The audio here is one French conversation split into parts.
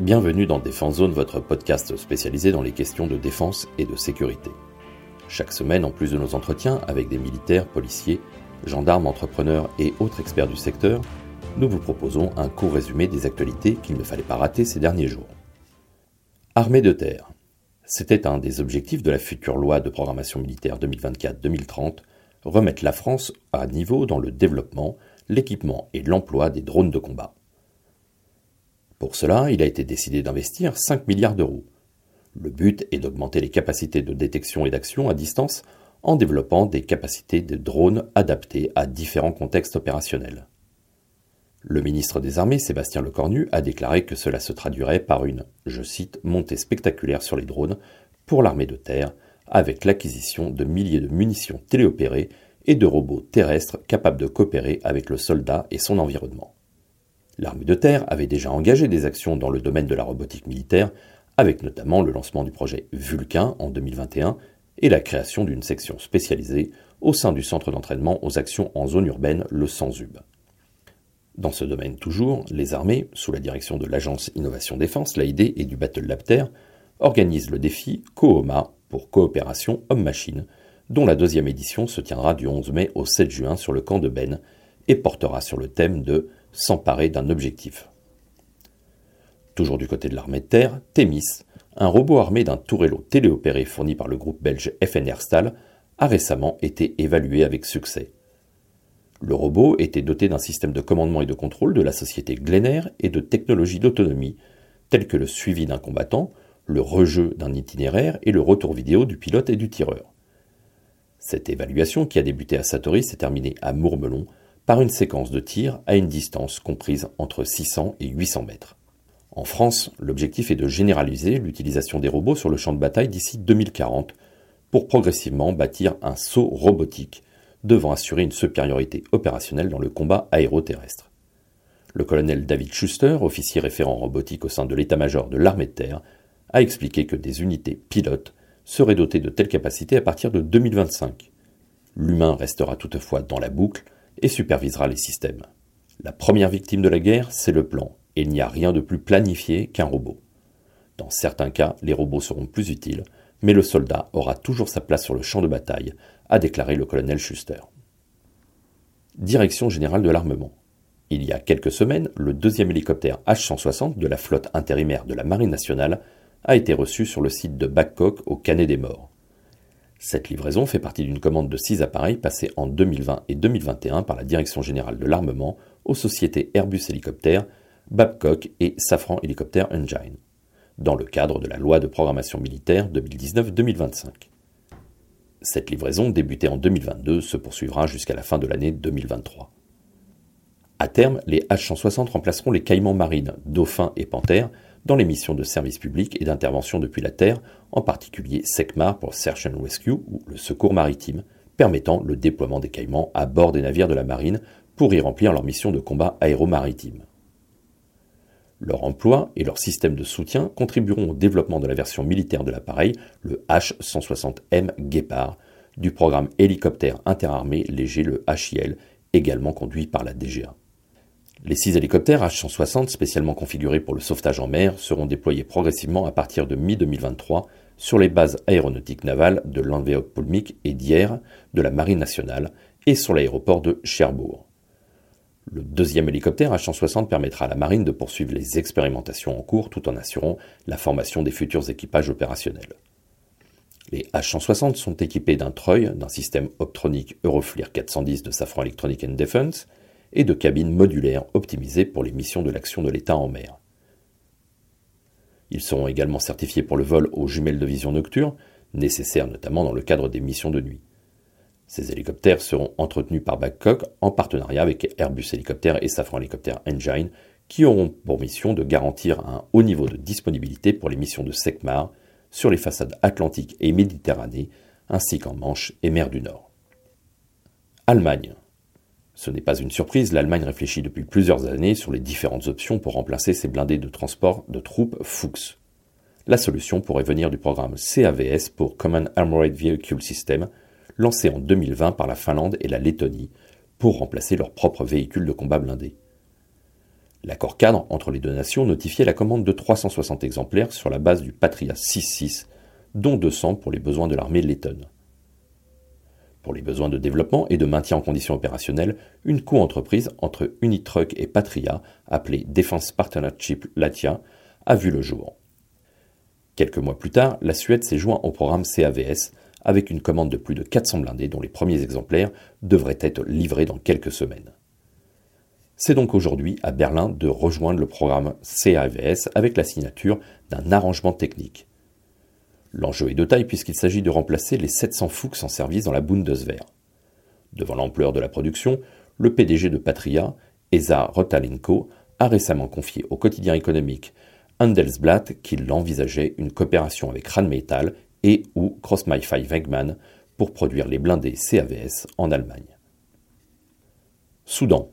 Bienvenue dans Défense Zone, votre podcast spécialisé dans les questions de défense et de sécurité. Chaque semaine, en plus de nos entretiens avec des militaires, policiers, gendarmes, entrepreneurs et autres experts du secteur, nous vous proposons un court résumé des actualités qu'il ne fallait pas rater ces derniers jours. Armée de terre. C'était un des objectifs de la future loi de programmation militaire 2024-2030, remettre la France à niveau dans le développement, l'équipement et l'emploi des drones de combat. Pour cela, il a été décidé d'investir 5 milliards d'euros. Le but est d'augmenter les capacités de détection et d'action à distance en développant des capacités de drones adaptées à différents contextes opérationnels. Le ministre des Armées, Sébastien Lecornu, a déclaré que cela se traduirait par une, je cite, montée spectaculaire sur les drones pour l'armée de terre, avec l'acquisition de milliers de munitions téléopérées et de robots terrestres capables de coopérer avec le soldat et son environnement. L'armée de terre avait déjà engagé des actions dans le domaine de la robotique militaire, avec notamment le lancement du projet Vulcain en 2021 et la création d'une section spécialisée au sein du centre d'entraînement aux actions en zone urbaine, le SANSUB. Dans ce domaine toujours, les armées, sous la direction de l'Agence Innovation Défense, l'AID et du Battle Lab Terre, organisent le défi COOMA pour coopération homme-machine, dont la deuxième édition se tiendra du 11 mai au 7 juin sur le camp de Ben et portera sur le thème de s'emparer d'un objectif. Toujours du côté de l'armée de terre, Thémis, un robot armé d'un tourello téléopéré fourni par le groupe belge FNR Stahl, a récemment été évalué avec succès. Le robot était doté d'un système de commandement et de contrôle de la société Glenner et de technologies d'autonomie, telles que le suivi d'un combattant, le rejeu d'un itinéraire et le retour vidéo du pilote et du tireur. Cette évaluation, qui a débuté à Satori, s'est terminée à Mourmelon par une séquence de tir à une distance comprise entre 600 et 800 mètres. En France, l'objectif est de généraliser l'utilisation des robots sur le champ de bataille d'ici 2040 pour progressivement bâtir un saut robotique devant assurer une supériorité opérationnelle dans le combat aéroterrestre. Le colonel David Schuster, officier référent robotique au sein de l'état-major de l'armée de terre, a expliqué que des unités pilotes seraient dotées de telles capacités à partir de 2025. L'humain restera toutefois dans la boucle et supervisera les systèmes. La première victime de la guerre, c'est le plan, et il n'y a rien de plus planifié qu'un robot. Dans certains cas, les robots seront plus utiles, mais le soldat aura toujours sa place sur le champ de bataille, a déclaré le colonel Schuster. Direction générale de l'armement. Il y a quelques semaines, le deuxième hélicoptère H-160 de la flotte intérimaire de la Marine nationale a été reçu sur le site de Babcock au Canet des Morts. Cette livraison fait partie d'une commande de six appareils passés en 2020 et 2021 par la Direction générale de l'armement aux sociétés Airbus Hélicoptère, Babcock et Safran Helicopter Engine, dans le cadre de la loi de programmation militaire 2019-2025. Cette livraison, débutée en 2022, se poursuivra jusqu'à la fin de l'année 2023. À terme, les H-160 remplaceront les caïmans marines, dauphins et panthères dans les missions de service public et d'intervention depuis la Terre, en particulier SECMAR pour Search and Rescue ou le secours maritime, permettant le déploiement des caïmans à bord des navires de la marine pour y remplir leur mission de combat aéromaritime. Leur emploi et leur système de soutien contribueront au développement de la version militaire de l'appareil, le H-160M Guépard, du programme hélicoptère interarmé léger, le HIL, également conduit par la DGA. Les six hélicoptères H-160 spécialement configurés pour le sauvetage en mer seront déployés progressivement à partir de mi-2023 sur les bases aéronautiques navales de Landwehr-Pulmik et d'Hier de la Marine nationale et sur l'aéroport de Cherbourg. Le deuxième hélicoptère H-160 permettra à la marine de poursuivre les expérimentations en cours tout en assurant la formation des futurs équipages opérationnels. Les H-160 sont équipés d'un treuil, d'un système optronique Euroflir 410 de Safran Electronic and Defense, et de cabines modulaires optimisées pour les missions de l'action de l'État en mer. Ils seront également certifiés pour le vol aux jumelles de vision nocturne, nécessaires notamment dans le cadre des missions de nuit. Ces hélicoptères seront entretenus par Babcock en partenariat avec Airbus Hélicoptère et Safran Helicopter Engine, qui auront pour mission de garantir un haut niveau de disponibilité pour les missions de SECMAR sur les façades atlantiques et méditerranée, ainsi qu'en Manche et mer du Nord. Allemagne. Ce n'est pas une surprise, l'Allemagne réfléchit depuis plusieurs années sur les différentes options pour remplacer ses blindés de transport de troupes Fuchs. La solution pourrait venir du programme CAVS pour Common Armored Vehicle System, lancé en 2020 par la Finlande et la Lettonie, pour remplacer leurs propres véhicules de combat blindés. L'accord cadre entre les deux nations notifiait la commande de 360 exemplaires sur la base du Patria 6.6, dont 200 pour les besoins de l'armée lettonne. Pour les besoins de développement et de maintien en condition opérationnelle, une co-entreprise entre Unitruck et Patria, appelée Defense Partnership Latia, a vu le jour. Quelques mois plus tard, la Suède s'est joint au programme CAVS avec une commande de plus de 400 blindés dont les premiers exemplaires devraient être livrés dans quelques semaines. C'est donc aujourd'hui à Berlin de rejoindre le programme CAVS avec la signature d'un arrangement technique. L'enjeu est de taille puisqu'il s'agit de remplacer les 700 Fuchs en service dans la Bundeswehr. Devant l'ampleur de la production, le PDG de Patria, Esa Rotalenko, a récemment confié au quotidien économique Handelsblatt qu'il envisageait une coopération avec Rheinmetall et ou Crossmaify Wegmann pour produire les blindés CAVS en Allemagne. Soudan.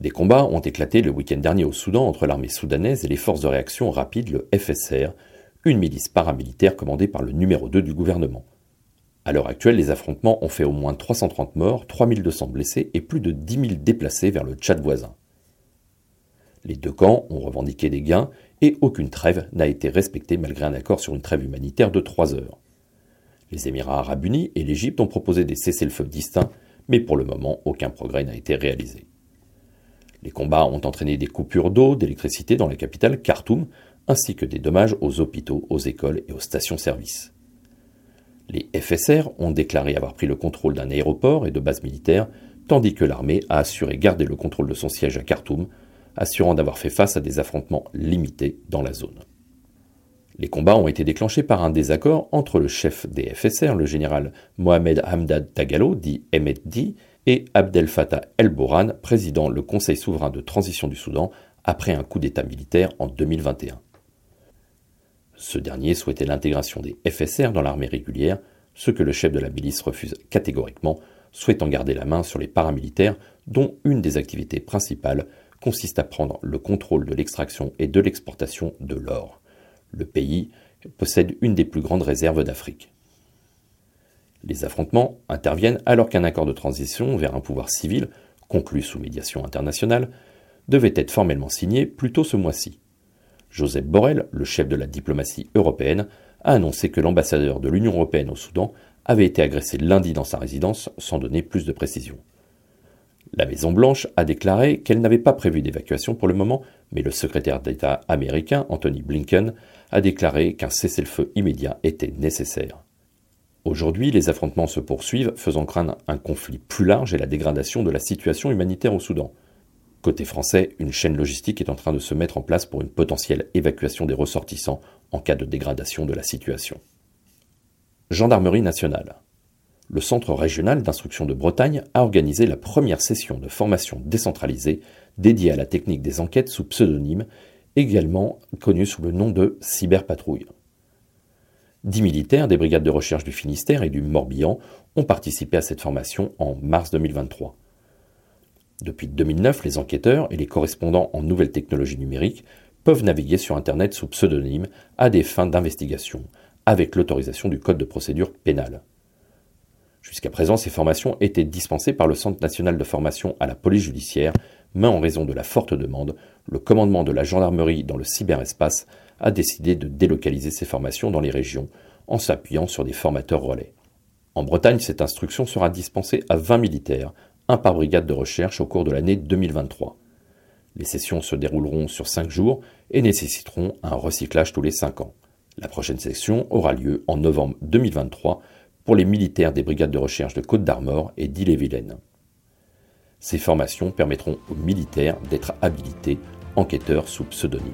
Des combats ont éclaté le week-end dernier au Soudan entre l'armée soudanaise et les forces de réaction rapide, le FSR, une milice paramilitaire commandée par le numéro 2 du gouvernement. À l'heure actuelle, les affrontements ont fait au moins 330 morts, 3200 blessés et plus de 10 000 déplacés vers le Tchad voisin. Les deux camps ont revendiqué des gains et aucune trêve n'a été respectée malgré un accord sur une trêve humanitaire de trois heures. Les Émirats arabes unis et l'Égypte ont proposé des cessez-le-feu distincts, mais pour le moment aucun progrès n'a été réalisé. Les combats ont entraîné des coupures d'eau, d'électricité dans la capitale Khartoum, ainsi que des dommages aux hôpitaux, aux écoles et aux stations-service. Les FSR ont déclaré avoir pris le contrôle d'un aéroport et de bases militaires, tandis que l'armée a assuré garder le contrôle de son siège à Khartoum, assurant d'avoir fait face à des affrontements limités dans la zone. Les combats ont été déclenchés par un désaccord entre le chef des FSR, le général Mohamed Hamdad Tagalo, dit MFD, et Abdel Fattah el-Boran, président le Conseil souverain de transition du Soudan, après un coup d'État militaire en 2021. Ce dernier souhaitait l'intégration des FSR dans l'armée régulière, ce que le chef de la milice refuse catégoriquement, souhaitant garder la main sur les paramilitaires dont une des activités principales consiste à prendre le contrôle de l'extraction et de l'exportation de l'or. Le pays possède une des plus grandes réserves d'Afrique. Les affrontements interviennent alors qu'un accord de transition vers un pouvoir civil, conclu sous médiation internationale, devait être formellement signé plus tôt ce mois-ci. Joseph Borrell, le chef de la diplomatie européenne, a annoncé que l'ambassadeur de l'Union européenne au Soudan avait été agressé lundi dans sa résidence sans donner plus de précisions. La Maison-Blanche a déclaré qu'elle n'avait pas prévu d'évacuation pour le moment, mais le secrétaire d'État américain, Anthony Blinken, a déclaré qu'un cessez-le-feu immédiat était nécessaire. Aujourd'hui, les affrontements se poursuivent, faisant craindre un conflit plus large et la dégradation de la situation humanitaire au Soudan. Côté français, une chaîne logistique est en train de se mettre en place pour une potentielle évacuation des ressortissants en cas de dégradation de la situation. Gendarmerie nationale le Centre régional d'instruction de Bretagne a organisé la première session de formation décentralisée dédiée à la technique des enquêtes sous pseudonyme, également connue sous le nom de cyberpatrouille. Dix militaires des brigades de recherche du Finistère et du Morbihan ont participé à cette formation en mars 2023. Depuis 2009, les enquêteurs et les correspondants en nouvelles technologies numériques peuvent naviguer sur Internet sous pseudonyme à des fins d'investigation, avec l'autorisation du Code de procédure pénale. Jusqu'à présent, ces formations étaient dispensées par le Centre national de formation à la police judiciaire, mais en raison de la forte demande, le commandement de la gendarmerie dans le cyberespace a décidé de délocaliser ces formations dans les régions en s'appuyant sur des formateurs relais. En Bretagne, cette instruction sera dispensée à 20 militaires, un par brigade de recherche au cours de l'année 2023. Les sessions se dérouleront sur 5 jours et nécessiteront un recyclage tous les 5 ans. La prochaine session aura lieu en novembre 2023 pour les militaires des brigades de recherche de Côte d'Armor et d'Ille-et-Vilaine. Ces formations permettront aux militaires d'être habilités enquêteurs sous pseudonyme.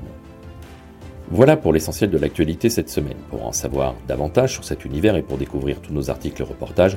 Voilà pour l'essentiel de l'actualité cette semaine. Pour en savoir davantage sur cet univers et pour découvrir tous nos articles et reportages,